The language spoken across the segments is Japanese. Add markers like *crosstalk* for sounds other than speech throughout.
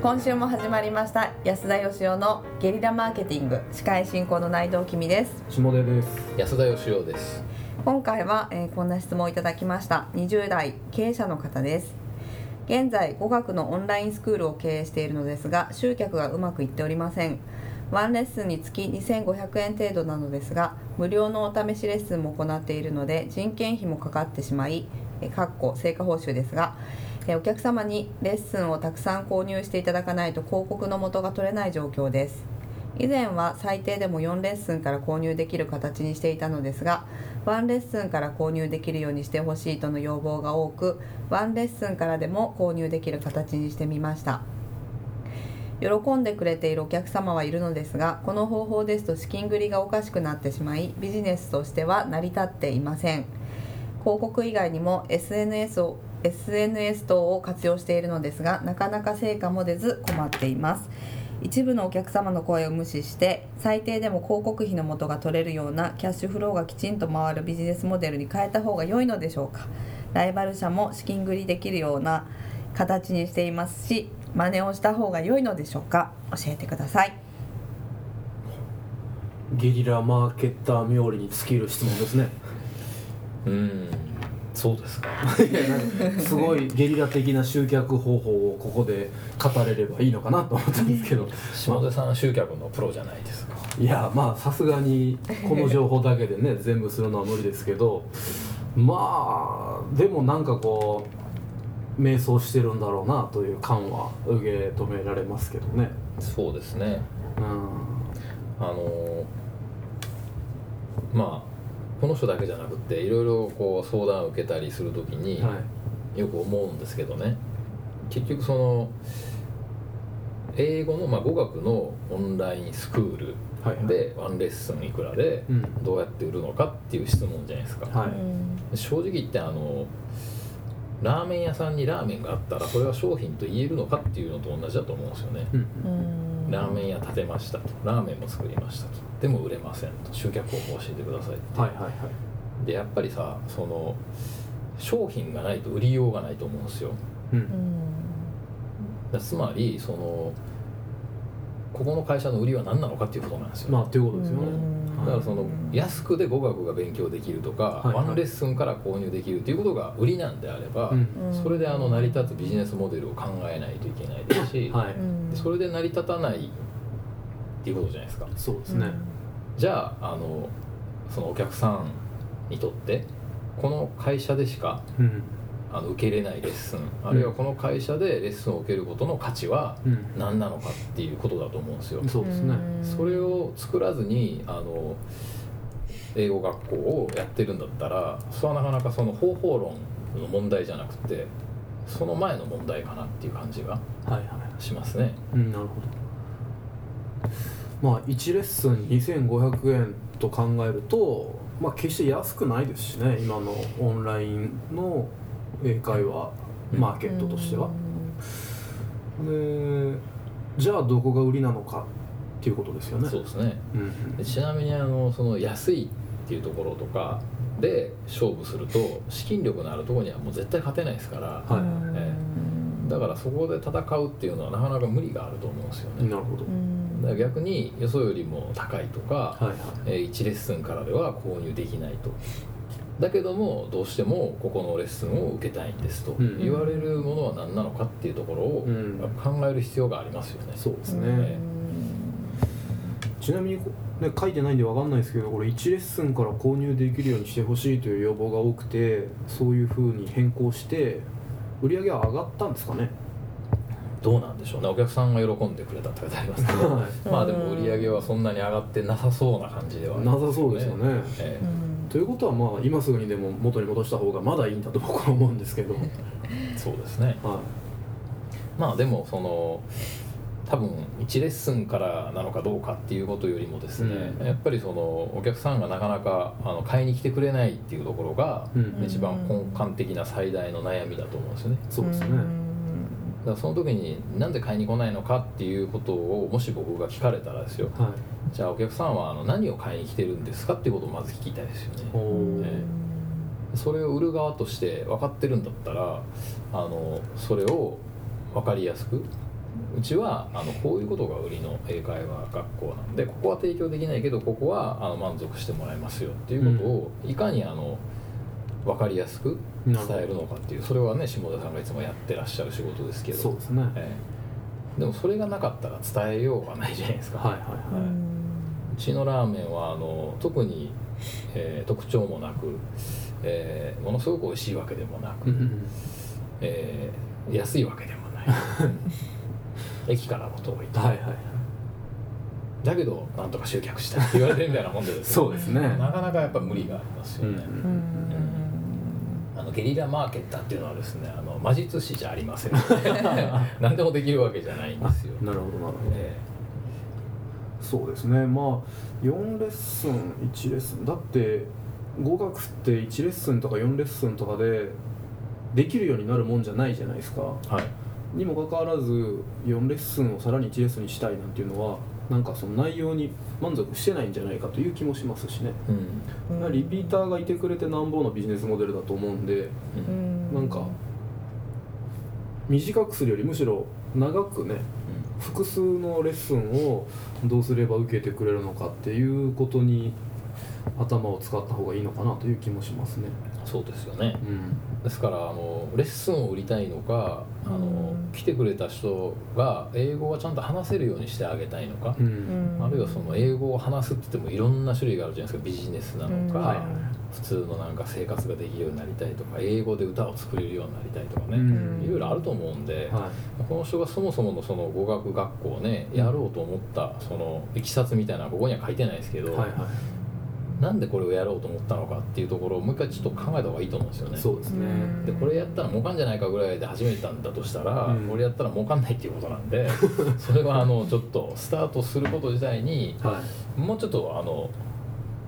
今週も始まりました安田義雄のゲリラマーケティング司会進行の内藤君です。下出です。安田義雄です。今回は、えーこんな質問をいただきました。20代経営者の方です。現在語学のオンラインスクールを経営しているのですが集客がうまくいっておりません。ワンレッスンにつき2500円程度なのですが無料のお試しレッスンも行っているので人件費もかかってしまいえかっこ成果報酬ですがえお客様にレッスンをたくさん購入していただかないと広告の元が取れない状況です。以前は最低でも4レッスンから購入できる形にしていたのですがワンレッスンから購入できるようにしてほしいとの要望が多くワンレッスンからでも購入できる形にしてみました。喜んでくれているお客様はいるのですがこの方法ですと資金繰りがおかしくなってしまいビジネスとしては成り立っていません。広告以外にも SNS を SNS 等を活用しているのですがなかなか成果も出ず困っています。一部のお客様の声を無視して最低でも広告費の元が取れるようなキャッシュフローがきちんと回るビジネスモデルに変えた方が良いのでしょうか。ライバル社も資金繰りできるような形にしていますし真似をした方が良いのでしょうか。教えてください。ゲリラマーケッター冥利に尽きる質問ですね。うん。そうですか。すごい *laughs* ゲリラ的な集客方法をここで語れればいいのかなと思ったんですけど。下出さんは集客のプロじゃないですか。いやまあさすがにこの情報だけでね全部するのは無理ですけど。まあでもなんかこう迷走してるんだろうなという感は受け止められますけどね。そうですね。うん。あのまあこの人だけじゃなくていろいろこう相談を受けたりするときにはい。よく思うんですけどね。結局その英語の、まあ、語学のオンラインスクールはいはい。でワンレッスンいくらでうん。どうやって売るのかっていう質問じゃないですか、はい。正直言ってあのラーメン屋さんにラーメンがあったらそれは商品と言えるのかっていうのと同じだと思うんですよね、うん。うん。ラーメン屋建てましたと。ラーメンも作りましたと。でも売れませんと。集客方法を教えてくださいって、はいはいはい。でやっぱりさその商品がないと売りようがないと思うんですよ。うん。つまりそのここの会社の売りは何なのかっていうことなんですよ、まあということですよね。うんだからその安くで語学が勉強できるとか、はいはい。ワンレッスンから購入できるということが売りなんであれば、うん。それであの成り立つビジネスモデルを考えないといけないですし、はい。うん。それで成り立たないっていうことじゃないですか。そうですね。じゃああのそのお客さんにとってこの会社でしかうんあの受けれないレッスン。あるいはこの会社でレッスンを受けることの価値はうん。何なのかっていうことだと思うんですよ。そうですね。それを作らずにあの英語学校をやってるんだったらそれはなかなかその方法論の問題じゃなくてその前の問題かなっていう感じがはいはいしますね。うんなるほど。まあ1レッスン2500円と考えるとまあ決して安くないですしね。今のオンラインの英会話マーケットとしては、でじゃあどこが売りなのかっていうことですよね。そうですね。うんでちなみにあのその安いっていうところとかで勝負すると資金力のあるところにはもう絶対勝てないですから、はい。えだからそこで戦うっていうのはなかなか無理があると思うんですよね。なるほど、だから逆によそよりも高いとか、はいはい。えー1レッスンからでは購入できないとだけどもどうしてもここのレッスンを受けたいんですとうん言われるものは何なのかっていうところを考える必要がありますよね。そうですね、えちなみにこね、書いてないんで分かんないですけどこれ1レッスンから購入できるようにしてほしいという要望が多くてそういうふうに変更して売り上げは上がったんですかね？どうなんでしょうね。お客さんが喜んでくれたって書いてありますけど。*laughs* はい。まあでも売り上げはそんなに上がってなさそうな感じではありますなさそうですよね。えということはまあ今すぐにでも元に戻した方がまだいいんだと僕は思うんですけど、*laughs* そうですね。まあでもその多分1レッスンからなのかどうかっていうことよりもですね、うん。やっぱりそのお客さんがなかなかあの買いに来てくれないっていうところが、うん。一番根幹的な最大の悩みだと思うんですよね。そうですね、だからその時になんで買いに来ないのかっていうことをもし僕が聞かれたらですよ。はい。じゃあお客さんはあの何を買いに来てるんですかっていうことをまず聞きたいですよね。えそれを売る側として分かってるんだったらあのそれを分かりやすくうちはあのこういうことが売りの英会話学校なんでここは提供できないけどここはあの満足してもらえますよっていうことを、いかにあの分かりやすく伝えるのかっていう。それはね下田さんがいつもやってらっしゃる仕事ですけど。そうですね。ええ。でもそれがなかったら伝えようがないじゃないですか、はいはいはうちのラーメンはあの特に、えー特徴もなく、えーものすごく美味しいわけでもなく、いうんえー安いわけでもない。*laughs* 駅からも遠いと、はいはいだけどなんとか集客したって言われてるみたいなもんでですね。*laughs* そうですね。なかなかやっぱ無理がありますよね、うんうんあのゲリラマーケッターっていうのはですねあの魔術師じゃありません。*laughs* 何でもできるわけじゃないんですよ、なるほどなるほど。えそうですね。まあ4レッスン1レッスン。だって語学って1レッスンとか4レッスンとかでできるようになるもんじゃないじゃないですか。えはい。にもかかわらず4レッスンをさらに1レッスンにしたいなんていうのはなんかその内容に満足してないんじゃないかという気もしますしね、うん。リピーターがいてくれてなんぼのビジネスモデルだと思うんでうん。なんか短くするよりむしろ長くね複数のレッスンをどうすれば受けてくれるのかっていうことに頭を使った方がいいのかなという気もしますね。そうですよね。うん、ですからあのレッスンを売りたいのかあのうん。来てくれた人が英語がちゃんと話せるようにしてあげたいのかう、、うん。んあるいはその英語を話すって言ってもいろんな種類があるじゃないですかビジネスなのか、普通のなんか生活ができるようになりたいとか英語で歌を作れるようになりたいとかね、うん。いろいろあると思うんで、はこの人がそもそものその語学学校をねやろうと思ったそのいきさつみたいなここには書いてないですけい、ど、はいはいなんでこれをやろうと思ったのかっていうところをもう一回ちょっと考えた方がいいと思うんですよね。そうですね。でこれやったら儲かんじゃないかぐらいで始めたんだとしたら、うんこれやったら儲かんないっていうことなんで *laughs* それはあのちょっとスタートすること自体にはもうちょっとあの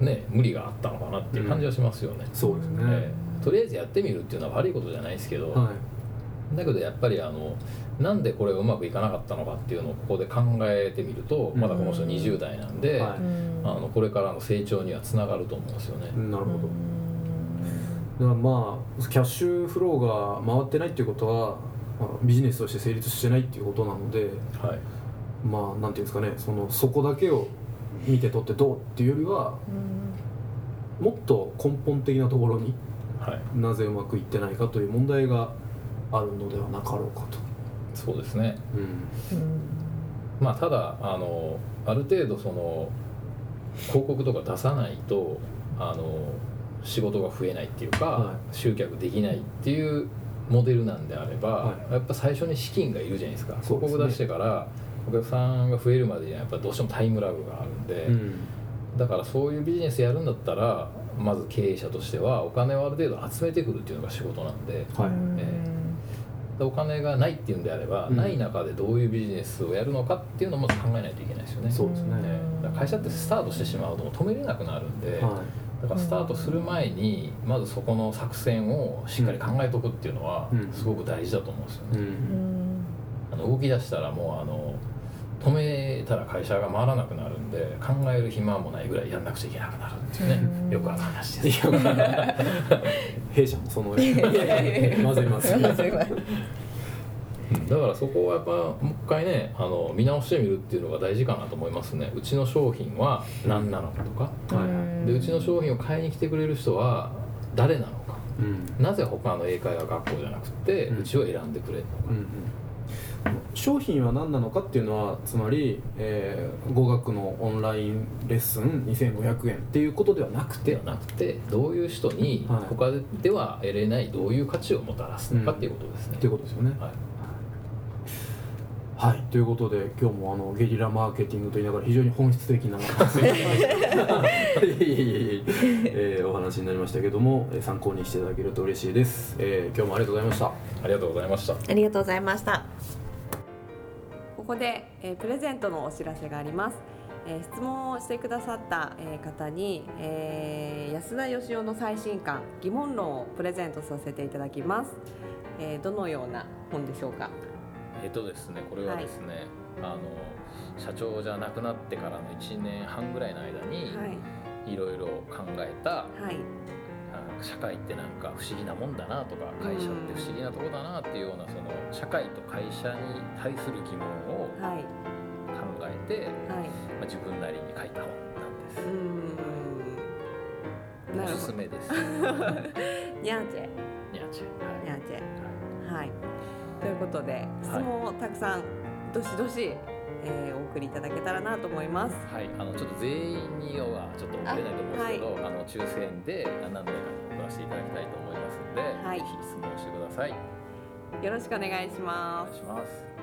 ね無理があったのかなっていう感じはしますよね。い、そうですね。ええとりあえずやってみるっていうのは悪いことじゃないですけど、はだけどやっぱりあのなんでこれがうまくいかなかったのかっていうのをここで考えてみるとまだこの人20代なんで、はい。うん。あのこれからの成長にはつながると思うんですよね。い、なるほど。うん。だからまあキャッシュフローが回ってないっていうことは、まあ、ビジネスとして成立してないっていうことなのではい。まあなんていうんですかねそのそこだけを見て取ってどうっていうよりはもっと根本的なところにはい、なぜうまくいってないかという問題があるのではなかろうかと。そうですね。うん。うんまあただあのある程度その広告とか出さないとあの仕事が増えないっていうか、は集客できないっていうモデルなんであれば、はやっぱ最初に資金がいるじゃないですか。ね。広告出してからお客さんが増えるまでにはやっぱどうしてもタイムラグがあるんで、うん。だからそういうビジネスやるんだったらまず経営者としてはお金をある程度集めてくるっていうのが仕事なんではい。うんえ。でお金がないっていうんであれば、うん。ない中でどういうビジネスをやるのかっていうのも考えないといけないですよね。そうですね。ええだから会社ってスタートしてしまうと止めれなくなるんで、はだからスタートする前にまずそこの作戦をしっかり考えておくっていうのはうん。すごく大事だと思うんですよね。うんん。あの動き出したらもうあの止めたら会社が回らなくなるんで考える暇もないぐらいやんなくちゃいけなくなるっていうね。うん。よくある話です。*laughs* 弊社もそのまずいます。まずいわだからそこはやっぱもう一回ねあの見直してみるっていうのが大事かなと思いますね。うちの商品は何なのかとか、はい。うんでうちの商品を買いに来てくれる人は誰なのか。うん。なぜ他の英会話学校じゃなくてうん。うちを選んでくれるのか、うんうん商品は何なのかっていうのはつまり、えー語学のオンラインレッスン2500円っていうことではなくてではなくてどういう人にはい。他では得れないどういう価値をもたらすのかっていうことですね、っていうことですよね。はい。はい。ということで今日もあのゲリラマーケティングと言いながら非常に本質的な *laughs* いえお話になりましたけどもえー参考にしていただけると嬉しいです、えー今日もありがとうございました。ありがとうございました。ありがとうございましたここで、えープレゼントのお知らせがあります、えー質問をしてくださった、えー方に、えー安田義雄の最新刊疑問論をプレゼントさせていただきます、えーどのような本でしょうか？えっとですねこれはですね、あの社長じゃなくなってからの1年半ぐらいの間に、はい。いろいろ考えたはい。あ社会ってなんか不思議なもんだなとか会社って不思議なとこだなっていうようなその社会と会社に対する疑問をはい。考えて、はい。まあ、自分なりに書いた本なんです。うー。ん。なおすすめです。*laughs* ニャーチェ。ニャーチェ。ニャーチェ。はい。はい。ということで質問をたくさんどしどし、えーお送りいただけたらなと思います。はい、あのちょっと全員にはちょっと送れないと思うんですけど、あ,、の抽選で何名かに送らせていただきたいと思いますので、はいぜひ質問してください。よろしくお願いします。